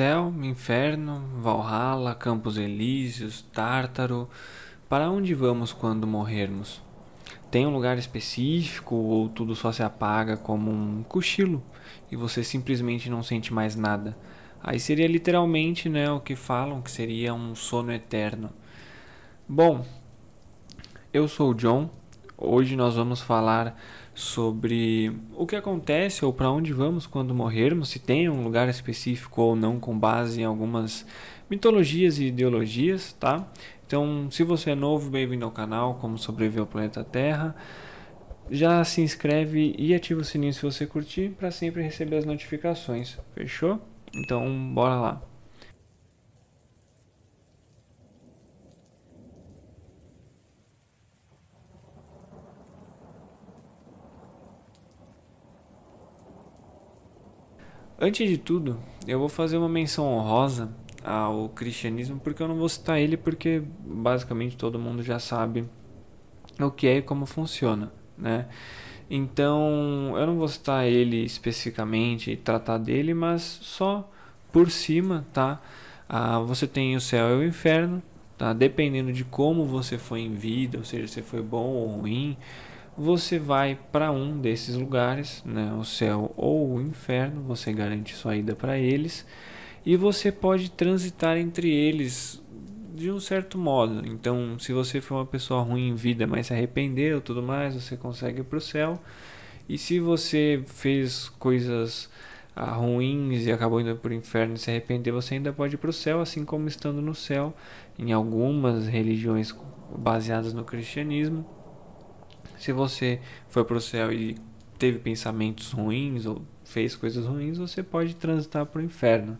Céu, Inferno, Valhalla, Campos Elíseos, Tártaro. Para onde vamos quando morrermos? Tem um lugar específico ou tudo só se apaga como um cochilo e você simplesmente não sente mais nada? Aí seria literalmente né, o que falam que seria um sono eterno. Bom, eu sou o John. Hoje nós vamos falar sobre o que acontece ou para onde vamos quando morrermos, se tem um lugar específico ou não, com base em algumas mitologias e ideologias, tá? Então, se você é novo, bem-vindo ao canal Como Sobreviver ao Planeta Terra. Já se inscreve e ativa o sininho se você curtir para sempre receber as notificações. Fechou? Então, bora lá. Antes de tudo, eu vou fazer uma menção honrosa ao cristianismo, porque eu não vou citar ele, porque basicamente todo mundo já sabe o que é e como funciona, né? Então, eu não vou citar ele especificamente e tratar dele, mas só por cima, tá? Ah, você tem o céu e o inferno, tá? Dependendo de como você foi em vida, ou seja, se foi bom ou ruim, você vai para um desses lugares, né, o céu ou o inferno, você garante sua ida para eles e você pode transitar entre eles de um certo modo. Então, se você for uma pessoa ruim em vida, mas se arrependeu, tudo mais, você consegue ir para o céu. E se você fez coisas ah, ruins e acabou indo para o inferno e se arrepender, você ainda pode ir para o céu, assim como estando no céu em algumas religiões baseadas no cristianismo se você foi para o céu e teve pensamentos ruins ou fez coisas ruins, você pode transitar para o inferno.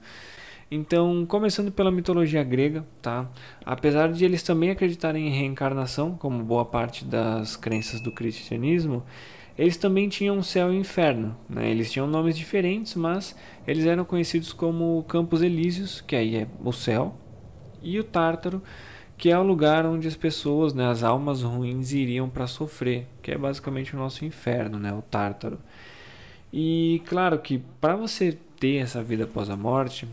Então, começando pela mitologia grega, tá? Apesar de eles também acreditarem em reencarnação, como boa parte das crenças do cristianismo, eles também tinham céu e inferno. Né? Eles tinham nomes diferentes, mas eles eram conhecidos como Campos Elíseos, que aí é o céu, e o Tártaro, que é o lugar onde as pessoas, né, as almas ruins iriam para sofrer, que é basicamente o nosso inferno, né, o Tártaro. E claro que para você ter essa vida após a morte,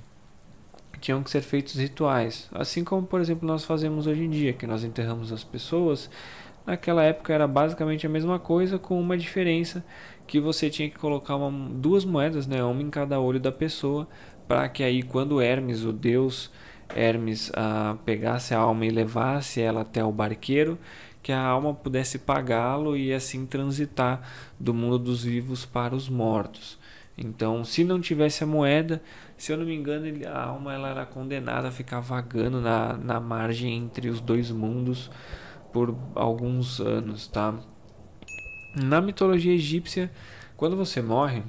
tinham que ser feitos rituais, assim como por exemplo nós fazemos hoje em dia, que nós enterramos as pessoas. Naquela época era basicamente a mesma coisa, com uma diferença que você tinha que colocar uma, duas moedas, né, uma em cada olho da pessoa, para que aí quando Hermes, o deus Hermes ah, pegasse a alma e levasse ela até o barqueiro, que a alma pudesse pagá-lo e assim transitar do mundo dos vivos para os mortos. Então, se não tivesse a moeda, se eu não me engano, a alma ela era condenada a ficar vagando na, na margem entre os dois mundos por alguns anos, tá? Na mitologia egípcia, quando você morre,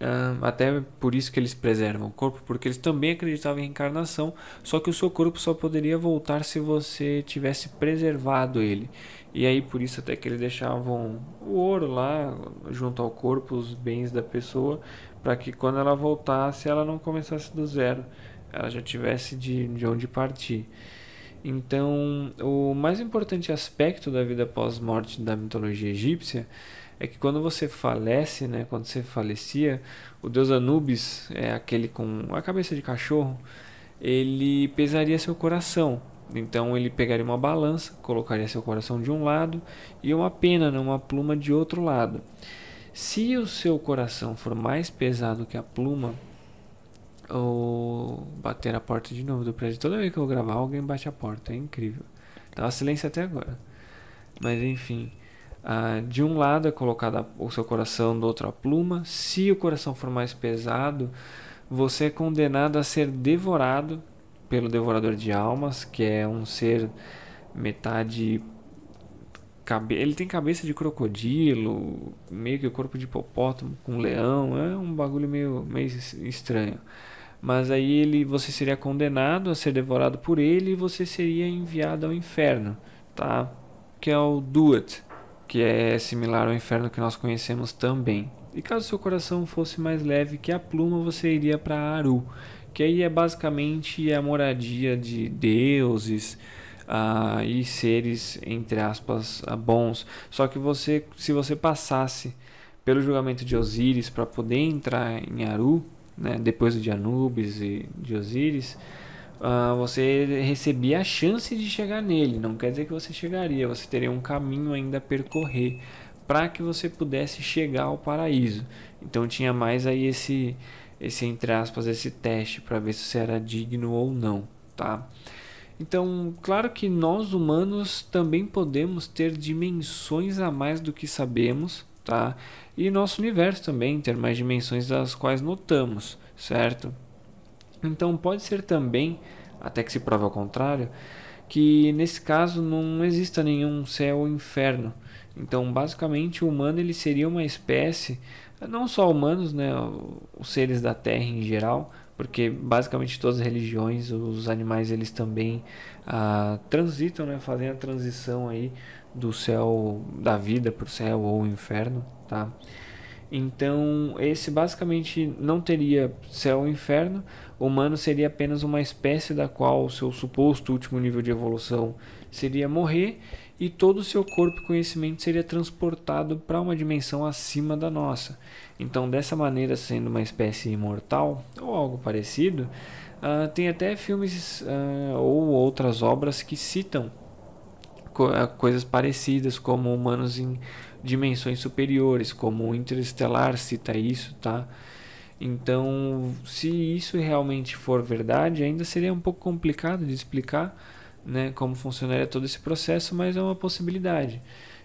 Uh, até por isso que eles preservam o corpo, porque eles também acreditavam em reencarnação, só que o seu corpo só poderia voltar se você tivesse preservado ele. E aí por isso até que eles deixavam o ouro lá junto ao corpo, os bens da pessoa, para que quando ela voltasse ela não começasse do zero, ela já tivesse de, de onde partir. Então, o mais importante aspecto da vida pós-morte da mitologia egípcia é que quando você falece, né, quando você falecia, o deus Anubis, é aquele com a cabeça de cachorro, ele pesaria seu coração. Então ele pegaria uma balança, colocaria seu coração de um lado e uma pena, né, uma pluma de outro lado. Se o seu coração for mais pesado que a pluma, ou bater a porta de novo do prédio, toda vez que eu gravar, alguém bate a porta, é incrível. Tava silêncio até agora. Mas enfim. Ah, de um lado é colocado o seu coração, do outro a pluma. Se o coração for mais pesado, você é condenado a ser devorado pelo devorador de almas, que é um ser metade ele tem cabeça de crocodilo, meio que o corpo de hipopótamo com leão, é um bagulho meio, meio estranho. Mas aí ele, você seria condenado a ser devorado por ele e você seria enviado ao inferno, tá? Que é o Duat que é similar ao inferno que nós conhecemos também. E caso seu coração fosse mais leve que a pluma, você iria para Aru, que aí é basicamente a moradia de deuses uh, e seres entre aspas uh, bons. Só que você, se você passasse pelo julgamento de Osíris para poder entrar em Aru, né, depois de Anubis e de Osíris, uh, você recebia a chance de chegar nele. Não quer dizer que você chegaria, você teria um caminho ainda a percorrer para que você pudesse chegar ao paraíso. Então tinha mais aí esse, esse entre aspas, esse teste para ver se você era digno ou não, tá? Então, claro que nós humanos também podemos ter dimensões a mais do que sabemos, tá? E nosso universo também ter mais dimensões das quais notamos, certo? Então, pode ser também, até que se prove ao contrário, que nesse caso não exista nenhum céu ou inferno. Então, basicamente, o humano ele seria uma espécie, não só humanos, né, os seres da Terra em geral, porque basicamente todas as religiões, os animais eles também ah, transitam, né, fazem a transição aí do céu da vida para o céu ou inferno, tá? Então esse basicamente não teria céu ou inferno, o humano seria apenas uma espécie da qual o seu suposto último nível de evolução seria morrer e todo o seu corpo e conhecimento seria transportado para uma dimensão acima da nossa. Então, dessa maneira, sendo uma espécie imortal ou algo parecido, uh, tem até filmes uh, ou outras obras que citam co ah, coisas parecidas, como humanos em dimensões superiores, como o Interestelar cita isso, tá? Então, se isso realmente for verdade, ainda seria um pouco complicado de explicar né, como funcionaria todo esse processo, mas é uma possibilidade.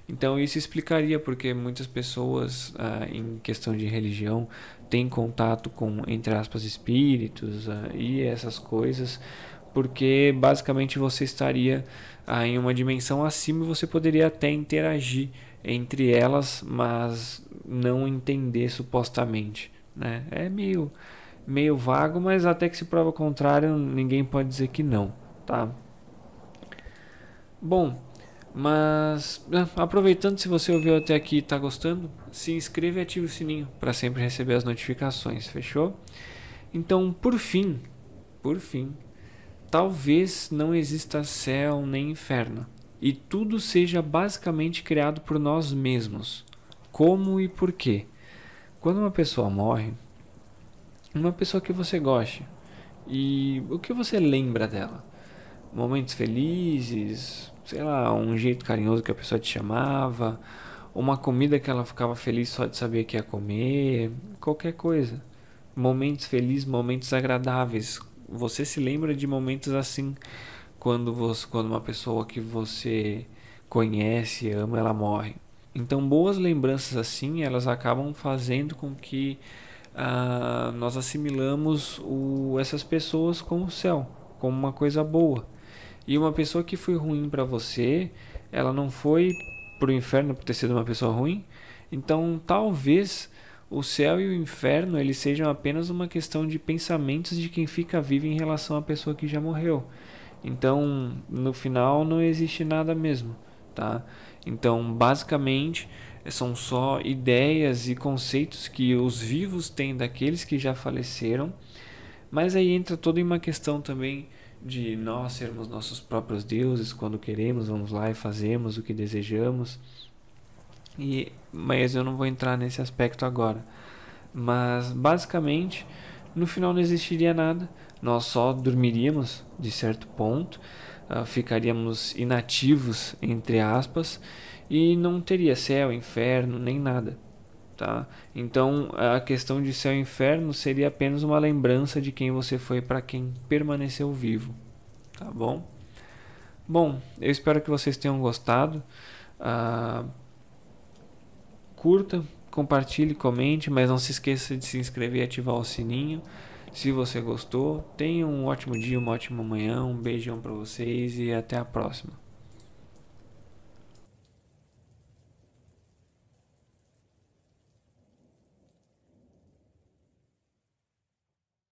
Então isso explicaria porque muitas pessoas, ah, em questão de religião, têm contato com, entre aspas, espíritos ah, e essas coisas, porque basicamente você estaria ah, em uma dimensão acima e você poderia até interagir entre elas, mas não entender supostamente. Né? É meio, meio vago, mas até que se prova o contrário, ninguém pode dizer que não. Tá? Bom, mas ah, aproveitando, se você ouviu até aqui e está gostando, se inscreva e ative o sininho para sempre receber as notificações, fechou? Então, por fim, por fim, talvez não exista céu nem inferno e tudo seja basicamente criado por nós mesmos. Como e por quê? Quando uma pessoa morre, uma pessoa que você goste, e o que você lembra dela? momentos felizes, sei lá, um jeito carinhoso que a pessoa te chamava, uma comida que ela ficava feliz só de saber que ia comer, qualquer coisa. Momentos felizes, momentos agradáveis. Você se lembra de momentos assim quando você, quando uma pessoa que você conhece, ama, ela morre. Então, boas lembranças assim, elas acabam fazendo com que ah, nós assimilamos o, essas pessoas com o céu, como uma coisa boa. E uma pessoa que foi ruim para você, ela não foi pro inferno por ter sido uma pessoa ruim. Então, talvez o céu e o inferno eles sejam apenas uma questão de pensamentos de quem fica vivo em relação à pessoa que já morreu. Então, no final não existe nada mesmo, tá? Então, basicamente, são só ideias e conceitos que os vivos têm daqueles que já faleceram. Mas aí entra toda uma questão também de nós sermos nossos próprios deuses quando queremos, vamos lá e fazemos o que desejamos. E mas eu não vou entrar nesse aspecto agora. Mas basicamente, no final não existiria nada. Nós só dormiríamos de certo ponto, uh, ficaríamos inativos entre aspas e não teria céu, inferno, nem nada tá? Então, a questão de céu e inferno seria apenas uma lembrança de quem você foi para quem permaneceu vivo, tá bom? Bom, eu espero que vocês tenham gostado. Ah, curta, compartilhe, comente, mas não se esqueça de se inscrever e ativar o sininho. Se você gostou, tenha um ótimo dia, uma ótima manhã, um beijão para vocês e até a próxima.